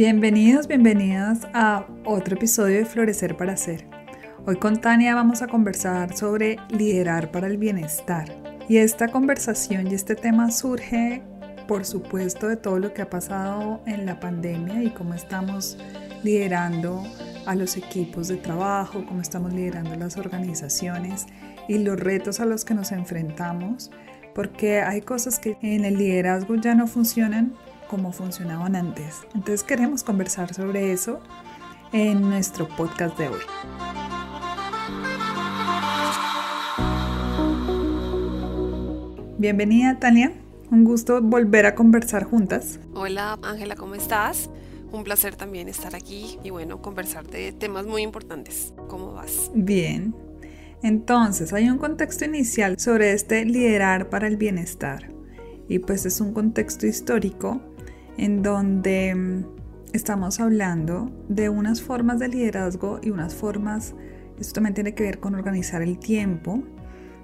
Bienvenidos, bienvenidas a otro episodio de Florecer para Hacer. Hoy con Tania vamos a conversar sobre liderar para el bienestar. Y esta conversación y este tema surge, por supuesto, de todo lo que ha pasado en la pandemia y cómo estamos liderando a los equipos de trabajo, cómo estamos liderando las organizaciones y los retos a los que nos enfrentamos, porque hay cosas que en el liderazgo ya no funcionan como funcionaban antes. Entonces queremos conversar sobre eso en nuestro podcast de hoy. Bienvenida Tania, un gusto volver a conversar juntas. Hola Ángela, ¿cómo estás? Un placer también estar aquí y bueno, conversar de temas muy importantes. ¿Cómo vas? Bien. Entonces, hay un contexto inicial sobre este liderar para el bienestar. Y pues es un contexto histórico en donde mm, estamos hablando de unas formas de liderazgo y unas formas, esto también tiene que ver con organizar el tiempo,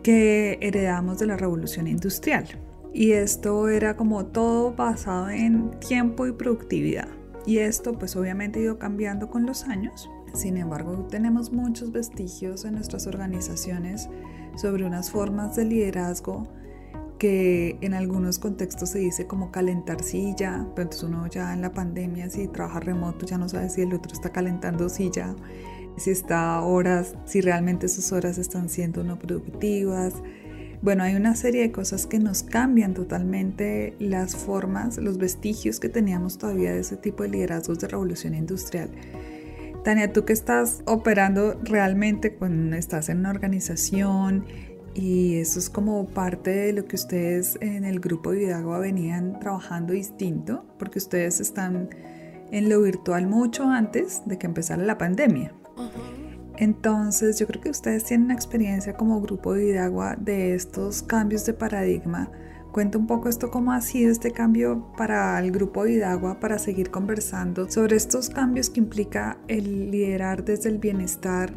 que heredamos de la revolución industrial. Y esto era como todo basado en tiempo y productividad. Y esto pues obviamente ha ido cambiando con los años. Sin embargo, tenemos muchos vestigios en nuestras organizaciones sobre unas formas de liderazgo que en algunos contextos se dice como calentar silla, pero entonces uno ya en la pandemia si trabaja remoto ya no sabe si el otro está calentando silla, si está horas, si realmente sus horas están siendo no productivas. Bueno, hay una serie de cosas que nos cambian totalmente las formas, los vestigios que teníamos todavía de ese tipo de liderazgos de revolución industrial. Tania, tú que estás operando realmente cuando estás en una organización y eso es como parte de lo que ustedes en el grupo de Vidagua venían trabajando distinto, porque ustedes están en lo virtual mucho antes de que empezara la pandemia. Entonces yo creo que ustedes tienen una experiencia como grupo de Vidagua de estos cambios de paradigma. Cuenta un poco esto, cómo ha sido este cambio para el grupo de Vidagua para seguir conversando sobre estos cambios que implica el liderar desde el bienestar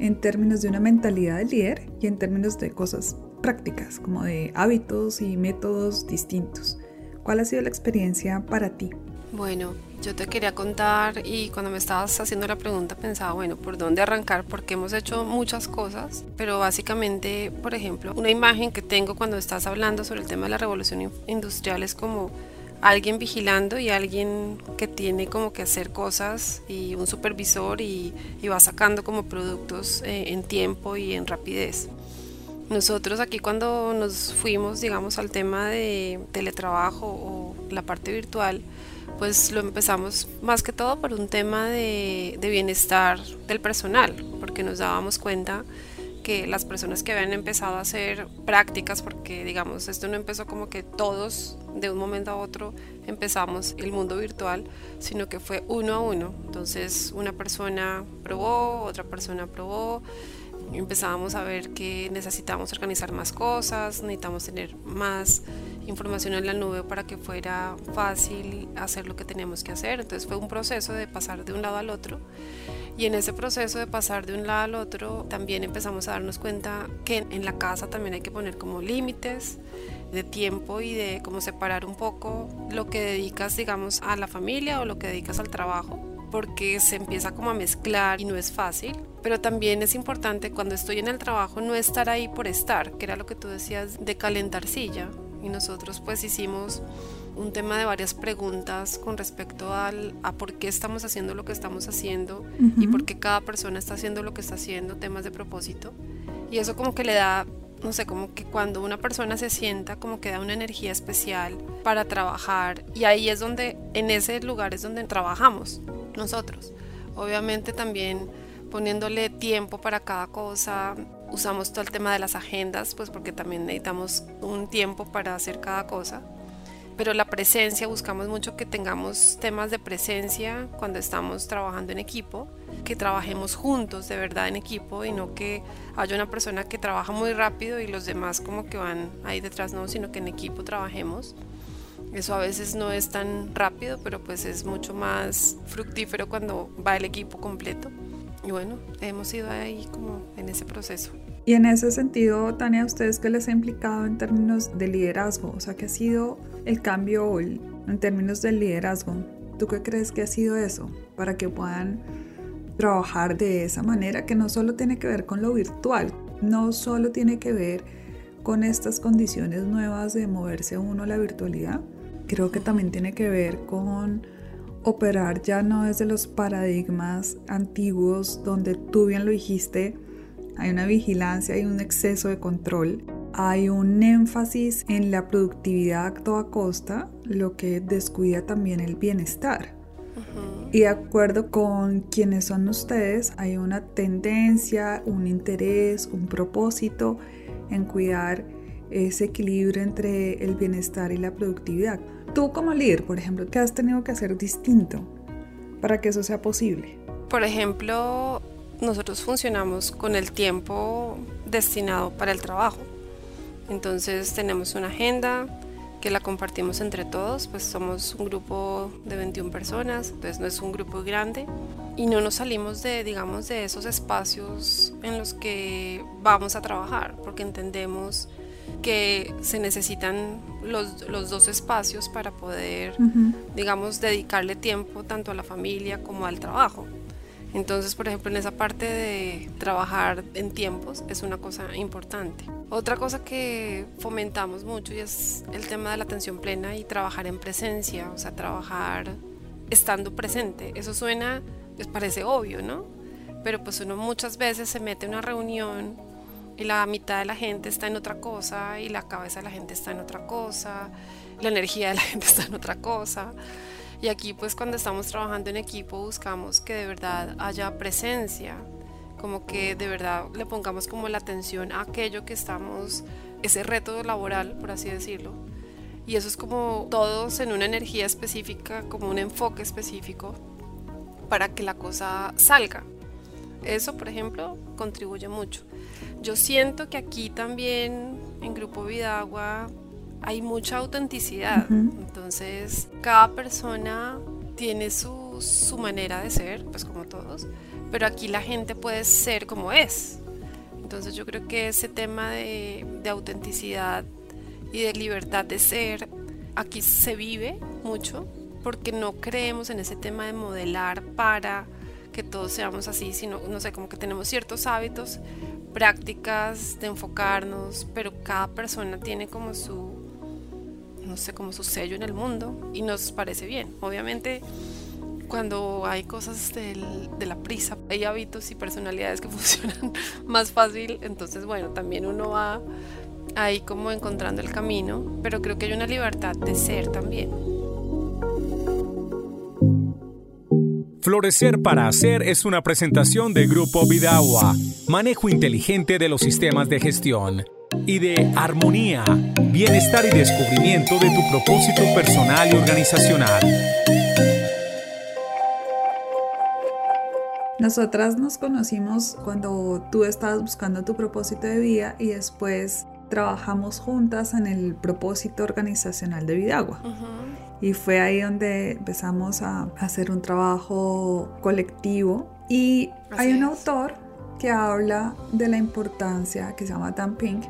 en términos de una mentalidad de líder y en términos de cosas prácticas, como de hábitos y métodos distintos. ¿Cuál ha sido la experiencia para ti? Bueno, yo te quería contar y cuando me estabas haciendo la pregunta pensaba, bueno, ¿por dónde arrancar? Porque hemos hecho muchas cosas, pero básicamente, por ejemplo, una imagen que tengo cuando estás hablando sobre el tema de la revolución industrial es como alguien vigilando y alguien que tiene como que hacer cosas y un supervisor y, va sacando como productos eh, en tiempo y en rapidez. Nosotros aquí cuando nos fuimos, digamos, al tema de teletrabajo o la parte virtual, pues lo empezamos más que todo por un tema de, de bienestar del personal, porque nos dábamos cuenta que las personas que habían empezado a hacer prácticas, porque digamos, esto no empezó como que todos de un momento a otro empezamos el mundo virtual, sino que fue uno a uno. Entonces una persona probó, otra persona probó, empezábamos a ver que necesitábamos organizar más cosas, necesitamos tener más información en la nube para que fuera fácil hacer lo que teníamos que hacer. Entonces fue un proceso de pasar de un lado al otro. Y en ese proceso de pasar de un lado al otro, también empezamos a darnos cuenta que en la casa también hay que poner como límites de tiempo y de cómo separar un poco lo que dedicas, digamos, a la familia o lo que dedicas al trabajo porque se empieza como a mezclar y no es fácil, pero también es importante cuando estoy en el trabajo no estar ahí por estar, que era lo que tú decías de calentar silla, y nosotros pues hicimos un tema de varias preguntas con respecto al, a por qué estamos haciendo lo que estamos haciendo y por qué cada persona está haciendo lo que está haciendo, temas de propósito. Y eso como que le da, no sé, como que cuando una persona se sienta, como que da una energía especial para trabajar. Y ahí es donde, en ese lugar es donde trabajamos nosotros. Obviamente también poniéndole tiempo para cada cosa, usamos todo el tema de las agendas, pues porque también necesitamos un tiempo para hacer cada cosa pero la presencia, buscamos mucho que tengamos temas de presencia cuando estamos trabajando en equipo, que trabajemos juntos de verdad en equipo y no que haya una persona que trabaja muy rápido y los demás como que van ahí detrás, no, sino que en equipo trabajemos. Eso a veces no es tan rápido, pero pues es mucho más fructífero cuando va el equipo completo. Y bueno, hemos ido ahí como en ese proceso. Y en ese sentido, Tania, ¿a ustedes qué les ha implicado en términos de liderazgo? O sea, ¿qué ha sido el cambio hoy en términos del liderazgo? ¿Tú qué crees que ha sido eso para que puedan trabajar de esa manera que no solo tiene que ver con lo virtual, no solo tiene que ver con estas condiciones nuevas de moverse uno a la virtualidad, creo que también tiene que ver con operar ya no desde los paradigmas antiguos donde tú bien lo dijiste, hay una vigilancia, hay un exceso de control, hay un énfasis en la productividad a toda costa, lo que descuida también el bienestar. Y de acuerdo con quienes son ustedes, hay una tendencia, un interés, un propósito en cuidar ese equilibrio entre el bienestar y la productividad. Tú como líder, por ejemplo, ¿qué has tenido que hacer distinto para que eso sea posible? Por ejemplo, nosotros funcionamos con el tiempo destinado para el trabajo. Entonces tenemos una agenda que la compartimos entre todos, pues somos un grupo de 21 personas, entonces no es un grupo grande y no nos salimos de, digamos, de esos espacios en los que vamos a trabajar, porque entendemos que se necesitan los, los dos espacios para poder, digamos, dedicarle tiempo tanto a la familia como al trabajo. Entonces, por ejemplo, en esa parte de trabajar en tiempos es una cosa importante. Otra cosa que fomentamos mucho es el tema de la atención plena y trabajar en presencia, o sea, trabajar estando presente. Eso suena, les parece obvio, ¿no? Pero pues uno muchas veces se mete en una reunión y la mitad de la gente está en otra cosa y la cabeza de la gente está en otra cosa, la energía de la gente está en otra cosa. Y aquí pues cuando estamos trabajando en equipo buscamos que de verdad haya presencia, como que de verdad le pongamos como la atención a aquello que estamos, ese reto laboral, por así decirlo. Y eso es como todos en una energía específica, como un enfoque específico para que la cosa salga. Eso, por ejemplo, contribuye mucho. Yo siento que aquí también en Grupo Vidagua hay mucha autenticidad. Entonces, cada persona tiene su, su, manera de ser, pues como todos, pero aquí la gente puede ser como es. Entonces yo creo que ese tema de, de autenticidad y de libertad de ser, aquí se vive mucho, porque no creemos en ese tema de modelar para que todos seamos así, sino, no sé, como que tenemos ciertos hábitos, prácticas de enfocarnos, pero cada persona tiene como su, no sé, como su sello en el mundo y nos parece bien. Obviamente, cuando hay cosas de la prisa, hay hábitos y personalidades que funcionan más fácil, entonces, bueno, también uno va ahí como encontrando el camino, pero creo que hay una libertad de ser también. Florecer para Hacer es una presentación de Grupo Vidagua, manejo inteligente de los sistemas de gestión y de armonía, bienestar y descubrimiento de tu propósito personal y organizacional. Nosotras nos conocimos cuando tú estabas buscando tu propósito de vida y después trabajamos juntas en el propósito organizacional de Vidagua. Y fue ahí donde empezamos a hacer un trabajo colectivo. Y hay un autor que habla de la importancia, que se llama Dan Pink,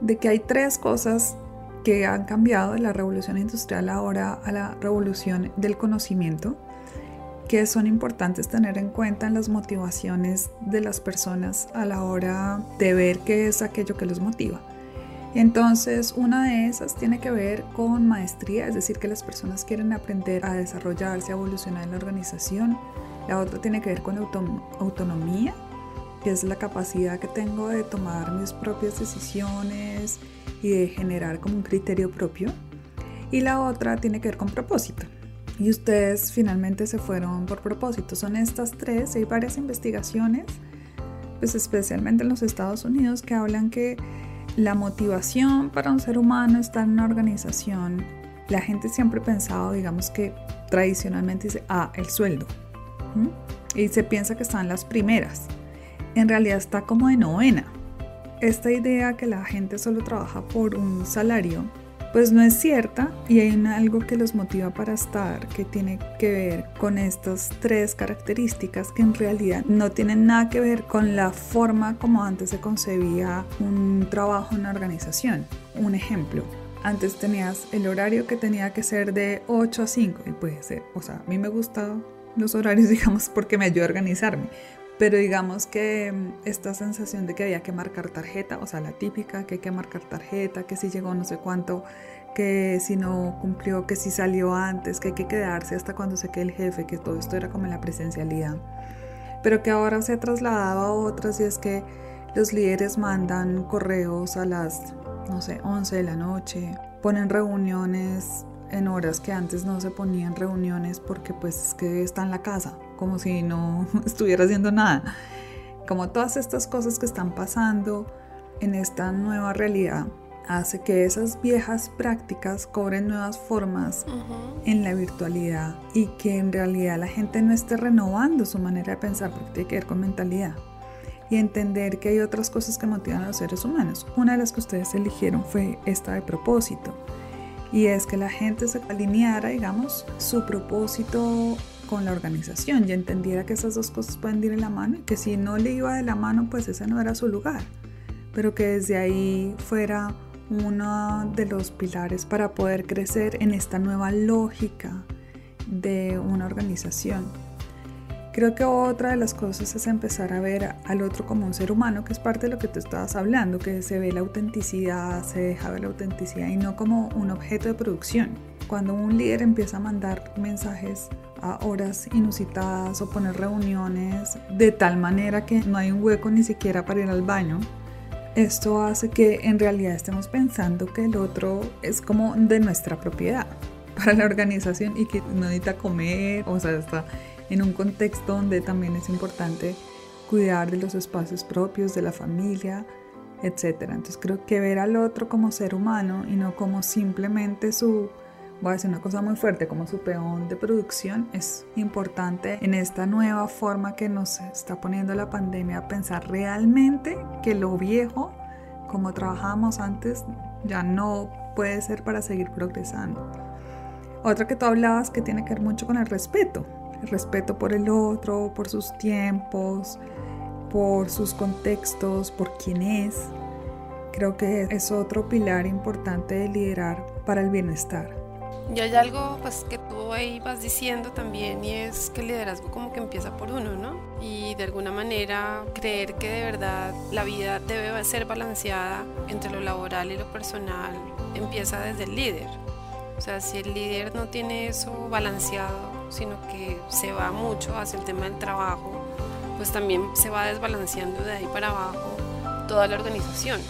de que hay tres cosas que han cambiado de la revolución industrial ahora a la revolución del conocimiento, que son importantes tener en cuenta en las motivaciones de las personas a la hora de ver qué es aquello que los motiva. Entonces, una de esas tiene que ver con maestría, es decir, que las personas quieren aprender a desarrollarse, a evolucionar en la organización. La otra tiene que ver con autonomía, que es la capacidad que tengo de tomar mis propias decisiones y de generar como un criterio propio. Y la otra tiene que ver con propósito. Y ustedes finalmente se fueron por propósito. Son estas tres, hay varias investigaciones, pues especialmente en los Estados Unidos, que hablan que la motivación para un ser humano está en una organización la gente siempre ha pensado, digamos que tradicionalmente dice, ah, el sueldo. Y se piensa que están las primeras. En realidad está como de novena. Esta idea que la gente solo trabaja por un salario pues no es cierta y hay algo que los motiva para estar que tiene que ver con estas tres características que en realidad no tienen nada que ver con la forma como antes se concebía un trabajo en una organización. Un ejemplo, antes tenías el horario que tenía que ser de 8 a 5 y puede ser, o sea, a mí me gustan los horarios, digamos, porque me ayuda a organizarme, pero digamos que mm, esta sensación de que había que marcar tarjeta, o sea, la típica, que hay que marcar tarjeta, que si llegó no sé cuánto, que si no cumplió, que si salió antes, que hay que quedarse hasta cuando se quede el jefe, que todo esto era como la presencialidad. Pero que ahora se ha trasladado a otras y es que los líderes mandan correos a las, no sé, 11 de la noche, ponen reuniones en horas que antes no se ponían reuniones porque pues es que está en la casa, como si no estuviera haciendo nada. Como todas estas cosas que están pasando en esta nueva realidad hace que esas viejas prácticas cobren nuevas formas en la virtualidad y que en realidad la gente no esté renovando su manera de pensar porque tiene que ver con mentalidad y entender que hay otras cosas que motivan a los seres humanos. Una de las que ustedes eligieron fue esta de propósito y es que la gente se alineara, digamos, su propósito con la organización y entendiera que esas dos cosas pueden ir en la mano y que si no le iba de la mano, pues ese no era su lugar, pero que desde ahí fuera uno de los pilares para poder crecer en esta nueva lógica de una organización. Creo que otra de las cosas es empezar a ver al otro como un ser humano, que es parte de lo que tú estabas hablando, que se ve la autenticidad, se deja ver la autenticidad y no como un objeto de producción. Cuando un líder empieza a mandar mensajes a horas inusitadas o poner reuniones de tal manera que no hay un hueco ni siquiera para ir al baño, esto hace que en realidad estemos pensando que el otro es como de nuestra propiedad para la organización y que no necesita comer, o sea, está en un contexto donde también es importante cuidar de los espacios propios, de la familia, etc. Entonces creo que ver al otro como ser humano y no como simplemente su, voy a decir una cosa muy fuerte, como su peón de producción es importante en esta nueva forma que nos está poniendo la pandemia pensar realmente que lo viejo, como trabajábamos antes, ya no puede ser para seguir progresando. Otra que tú hablabas que tiene que ver mucho con el respeto respeto por el otro, por sus tiempos, por sus contextos, por quién es. Creo que es otro pilar importante de liderar para el bienestar. Y hay algo pues que tú ahí vas diciendo también y es que el liderazgo como que empieza por uno, ¿no? Y de alguna manera creer que de verdad la vida debe ser balanceada entre lo laboral y lo personal empieza desde el líder. O sea, si el líder no tiene eso balanceado, sino que se va mucho hacia el tema del trabajo, pues también se va desbalanceando de ahí para abajo toda la organización.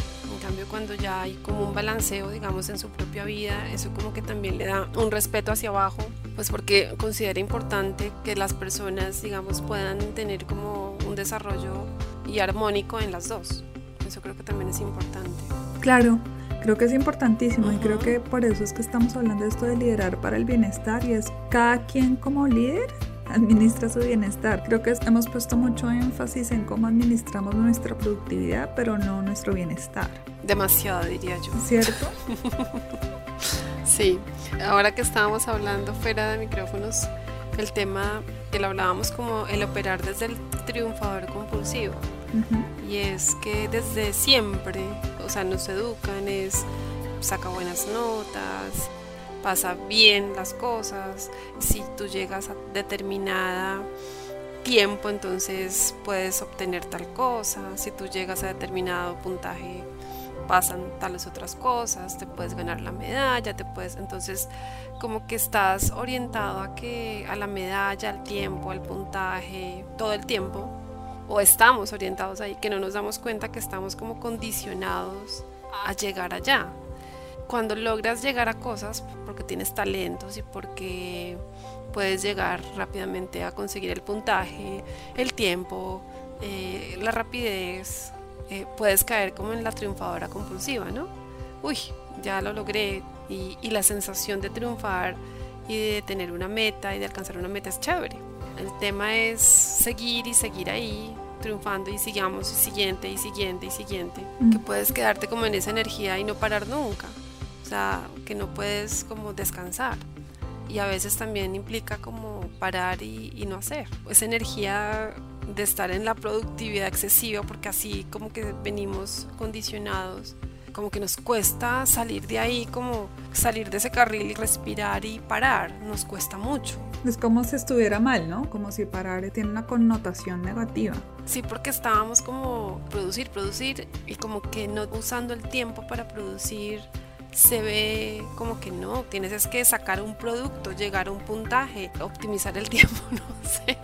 Cambio, cuando ya hay como un balanceo, digamos, en su propia vida, eso como que también le da un respeto hacia abajo, pues porque considera importante que las personas, digamos, puedan tener como un desarrollo y armónico en las dos. Eso creo que también es importante. Claro, Creo que es importantísimo y creo que por eso es que estamos hablando de esto de liderar para el bienestar y es cada quien como líder administra su bienestar. Creo que hemos puesto mucho énfasis en cómo administramos nuestra productividad, pero no nuestro bienestar. Demasiado, diría yo. ¿Cierto? sí, ahora que estábamos hablando fuera de micrófonos, el tema que lo hablábamos como el operar desde el triunfador compulsivo. Y es que desde siempre, o sea, nos educan, es saca buenas notas, pasa bien las cosas, si tú llegas a determinada tiempo, entonces puedes obtener tal cosa, si tú llegas a determinado puntaje, pasan tales otras cosas, te puedes ganar la medalla, te puedes, entonces como que estás orientado a que a la medalla, al tiempo, al puntaje, todo el tiempo, o estamos orientados ahí, que no nos damos cuenta que estamos como condicionados a llegar allá. Cuando logras llegar a cosas porque tienes talentos y porque puedes llegar rápidamente a conseguir el puntaje, el tiempo, eh, la rapidez, eh, puedes caer como en la triunfadora compulsiva, ¿no? Uy, ya lo logré, Y, y la sensación de triunfar y de tener una meta y de alcanzar una meta es chévere. El tema es seguir y seguir ahí, triunfando y sigamos y siguiente y siguiente y siguiente. Mm. Que puedes quedarte como en esa energía y no parar nunca. O sea, que no puedes como descansar. Y a veces también implica como parar y, y no hacer. Esa energía de estar en la productividad excesiva, porque así como que venimos condicionados como que nos cuesta salir de ahí, como salir de ese carril y respirar y parar, nos cuesta mucho. Es como si estuviera mal, ¿no? Como si parar tiene una connotación negativa. Sí, porque estábamos como producir, producir y como que no usando el tiempo para producir se ve como que no, tienes es que sacar un producto, llegar a un puntaje, optimizar el tiempo, no sé,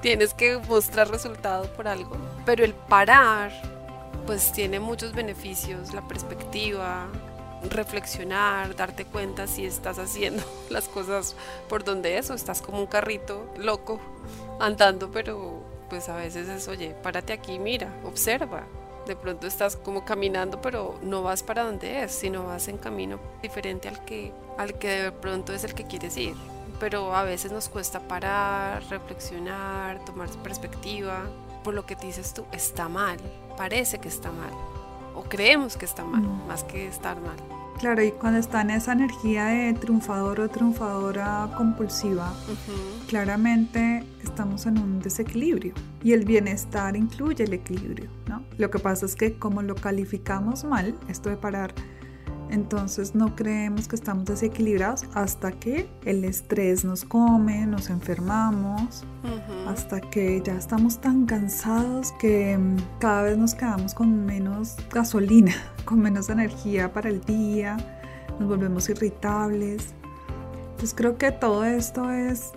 tienes que mostrar resultado por algo. Pero el parar pues tiene muchos beneficios, la perspectiva, reflexionar, darte cuenta si estás haciendo las cosas por donde eso, estás como un carrito loco andando, pero pues a veces es, oye, párate aquí, mira, observa. De pronto estás como caminando, pero no vas para donde es, sino vas en camino diferente al que, al que de pronto es el que quieres ir. Pero a veces nos cuesta parar, reflexionar, tomar perspectiva. Por lo que dices tú, está mal, parece que está mal o creemos que está mal, Mm. más que estar mal. Claro, y cuando está en esa energía de triunfador o triunfadora compulsiva, claramente estamos en un desequilibrio y el bienestar incluye el equilibrio, ¿no? Lo que pasa es que como lo calificamos mal, esto de parar, entonces no creemos que estamos desequilibrados hasta que el estrés nos come, nos enfermamos, hasta que ya estamos tan cansados que mm, cada vez nos quedamos con menos gasolina, con menos energía para el día, nos volvemos irritables. Entonces creo que todo esto es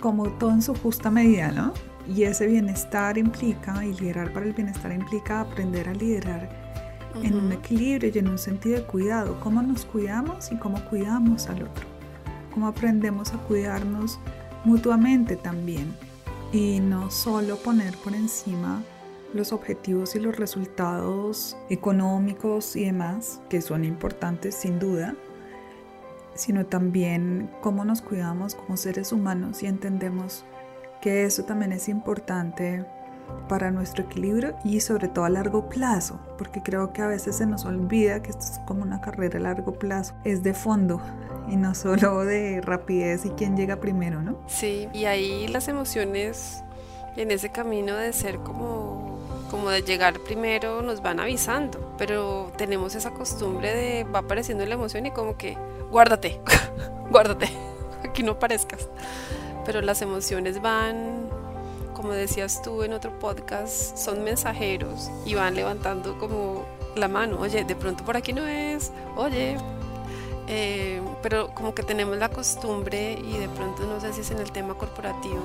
como todo en su justa medida, ¿no? Y ese bienestar implica, y liderar para el bienestar implica aprender a liderar en un equilibrio y en un sentido de cuidado, cómo nos cuidamos y cómo cuidamos al otro, cómo aprendemos a cuidarnos mutuamente también. Y no solo poner por encima los objetivos y los resultados económicos y demás, que son importantes sin duda, sino también cómo nos cuidamos como seres humanos y entendemos que eso también es importante para nuestro equilibrio y sobre todo a largo plazo, porque creo que a veces se nos olvida que esto es como una carrera a largo plazo, es de fondo y no solo de rapidez y quién llega primero, ¿no? Sí, y ahí las emociones en ese camino de ser como como de llegar primero nos van avisando, pero tenemos esa costumbre de va apareciendo la emoción y como que guárdate, guárdate, aquí no aparezcas. Pero las emociones van, como decías tú en otro podcast, son mensajeros y van levantando como la mano, oye, de pronto por aquí no es, oye, eh, pero como que tenemos la costumbre y de pronto no sé si es en el tema corporativo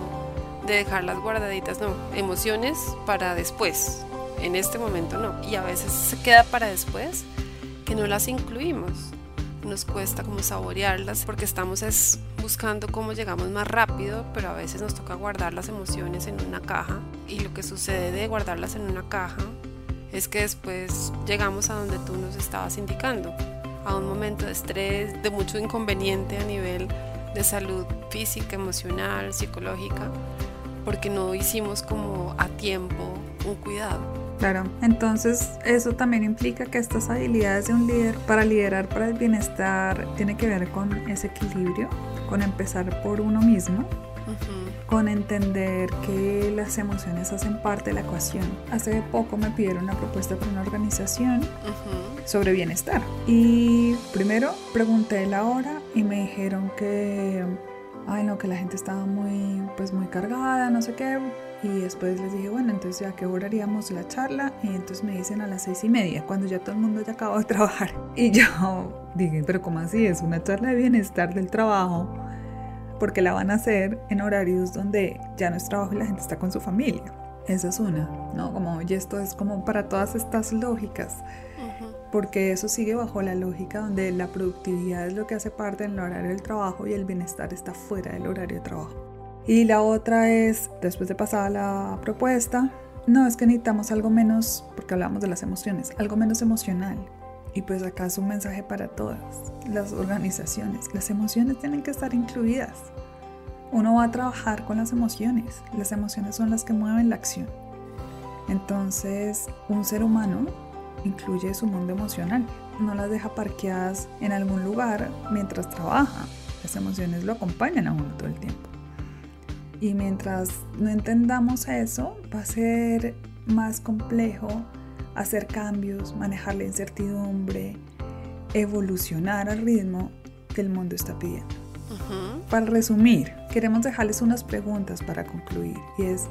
de dejarlas guardaditas, no, emociones para después, en este momento no, y a veces se queda para después que no las incluimos, nos cuesta como saborearlas porque estamos es buscando cómo llegamos más rápido, pero a veces nos toca guardar las emociones en una caja y lo que sucede de guardarlas en una caja es que después llegamos a donde tú nos estabas indicando, a un momento de estrés, de mucho inconveniente a nivel de salud física, emocional, psicológica, porque no hicimos como a tiempo un cuidado. Claro, entonces eso también implica que estas habilidades de un líder para liderar para el bienestar tiene que ver con ese equilibrio, con empezar por uno mismo, con entender que las emociones hacen parte de la ecuación. Hace poco me pidieron una propuesta para una organización sobre bienestar. Y primero pregunté la hora y me dijeron que ay no que la gente estaba muy pues muy cargada no sé qué y después les dije bueno entonces a qué hora haríamos la charla y entonces me dicen a las seis y media cuando ya todo el mundo ya acabó de trabajar. Y yo dije pero cómo así es una charla de bienestar del trabajo porque la van a hacer en horarios donde ya no es trabajo y la gente está con su familia esa es una no como y esto es como para todas estas lógicas porque eso sigue bajo la lógica donde la productividad es lo que hace parte del horario del trabajo y el bienestar está fuera del horario de trabajo. Y la otra es, después de pasada la propuesta, no es que necesitamos algo menos, porque hablamos de las emociones, algo menos emocional. Y pues acá es un mensaje para todas las organizaciones. Las emociones tienen que estar incluidas. Uno va a trabajar con las emociones. Las emociones son las que mueven la acción. Entonces, un ser humano incluye su mundo emocional. No las deja parqueadas en algún lugar mientras trabaja. Las emociones lo acompañan a uno todo el tiempo. Y mientras no entendamos eso, va a ser más complejo hacer cambios, manejar la incertidumbre, evolucionar al ritmo que el mundo está pidiendo. Para resumir, queremos dejarles unas preguntas para concluir y es,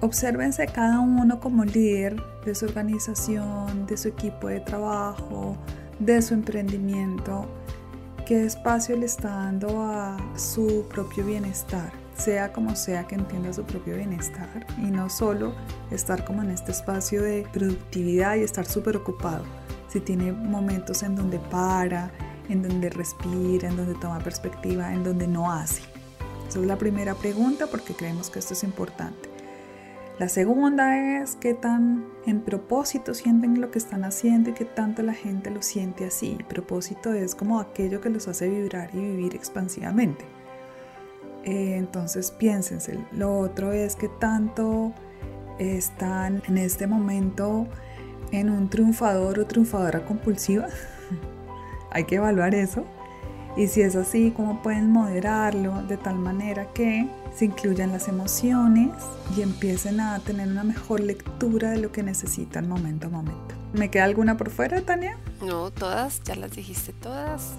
obsérvense cada uno como líder de su organización, de su equipo de trabajo, de su emprendimiento, qué espacio le está dando a su propio bienestar sea como sea que entienda su propio bienestar y no solo estar como en este espacio de productividad y estar súper ocupado. Si tiene momentos en donde para, en donde respira, en donde toma perspectiva, en donde no hace. Esa es la primera pregunta porque creemos que esto es importante. La segunda es qué tan en propósito sienten lo que están haciendo y qué tanto la gente lo siente así. propósito es como aquello que los hace vibrar y vivir expansivamente. Eh, entonces piénsense. Lo otro es que tanto están en este momento en un triunfador o triunfadora compulsiva. Hay que evaluar eso. Y si es así, ¿cómo pueden moderarlo de tal manera que se incluyan las emociones y empiecen a tener una mejor lectura de lo que necesitan momento a momento? ¿Me queda alguna por fuera, Tania? No, todas, ya las dijiste todas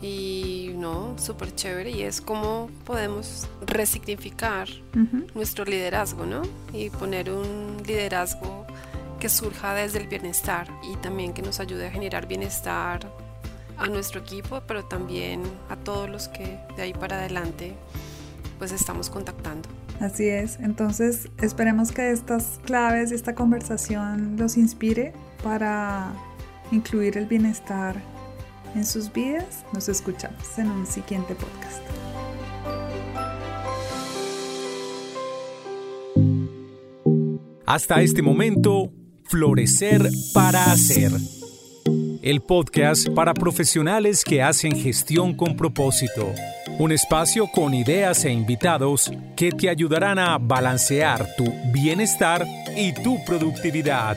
y no, súper chévere y es como podemos resignificar nuestro liderazgo, ¿no? Y poner un liderazgo que surja desde el bienestar y también que nos ayude a generar bienestar a nuestro equipo, pero también a todos los que de ahí para adelante pues estamos contactando. Así es, entonces esperemos que estas claves, esta conversación los inspire para incluir el bienestar en sus vidas. Nos escuchamos en un siguiente podcast. Hasta este momento, Florecer para Hacer. El podcast para profesionales que hacen gestión con propósito. Un espacio con ideas e invitados que te ayudarán a balancear tu bienestar y tu productividad.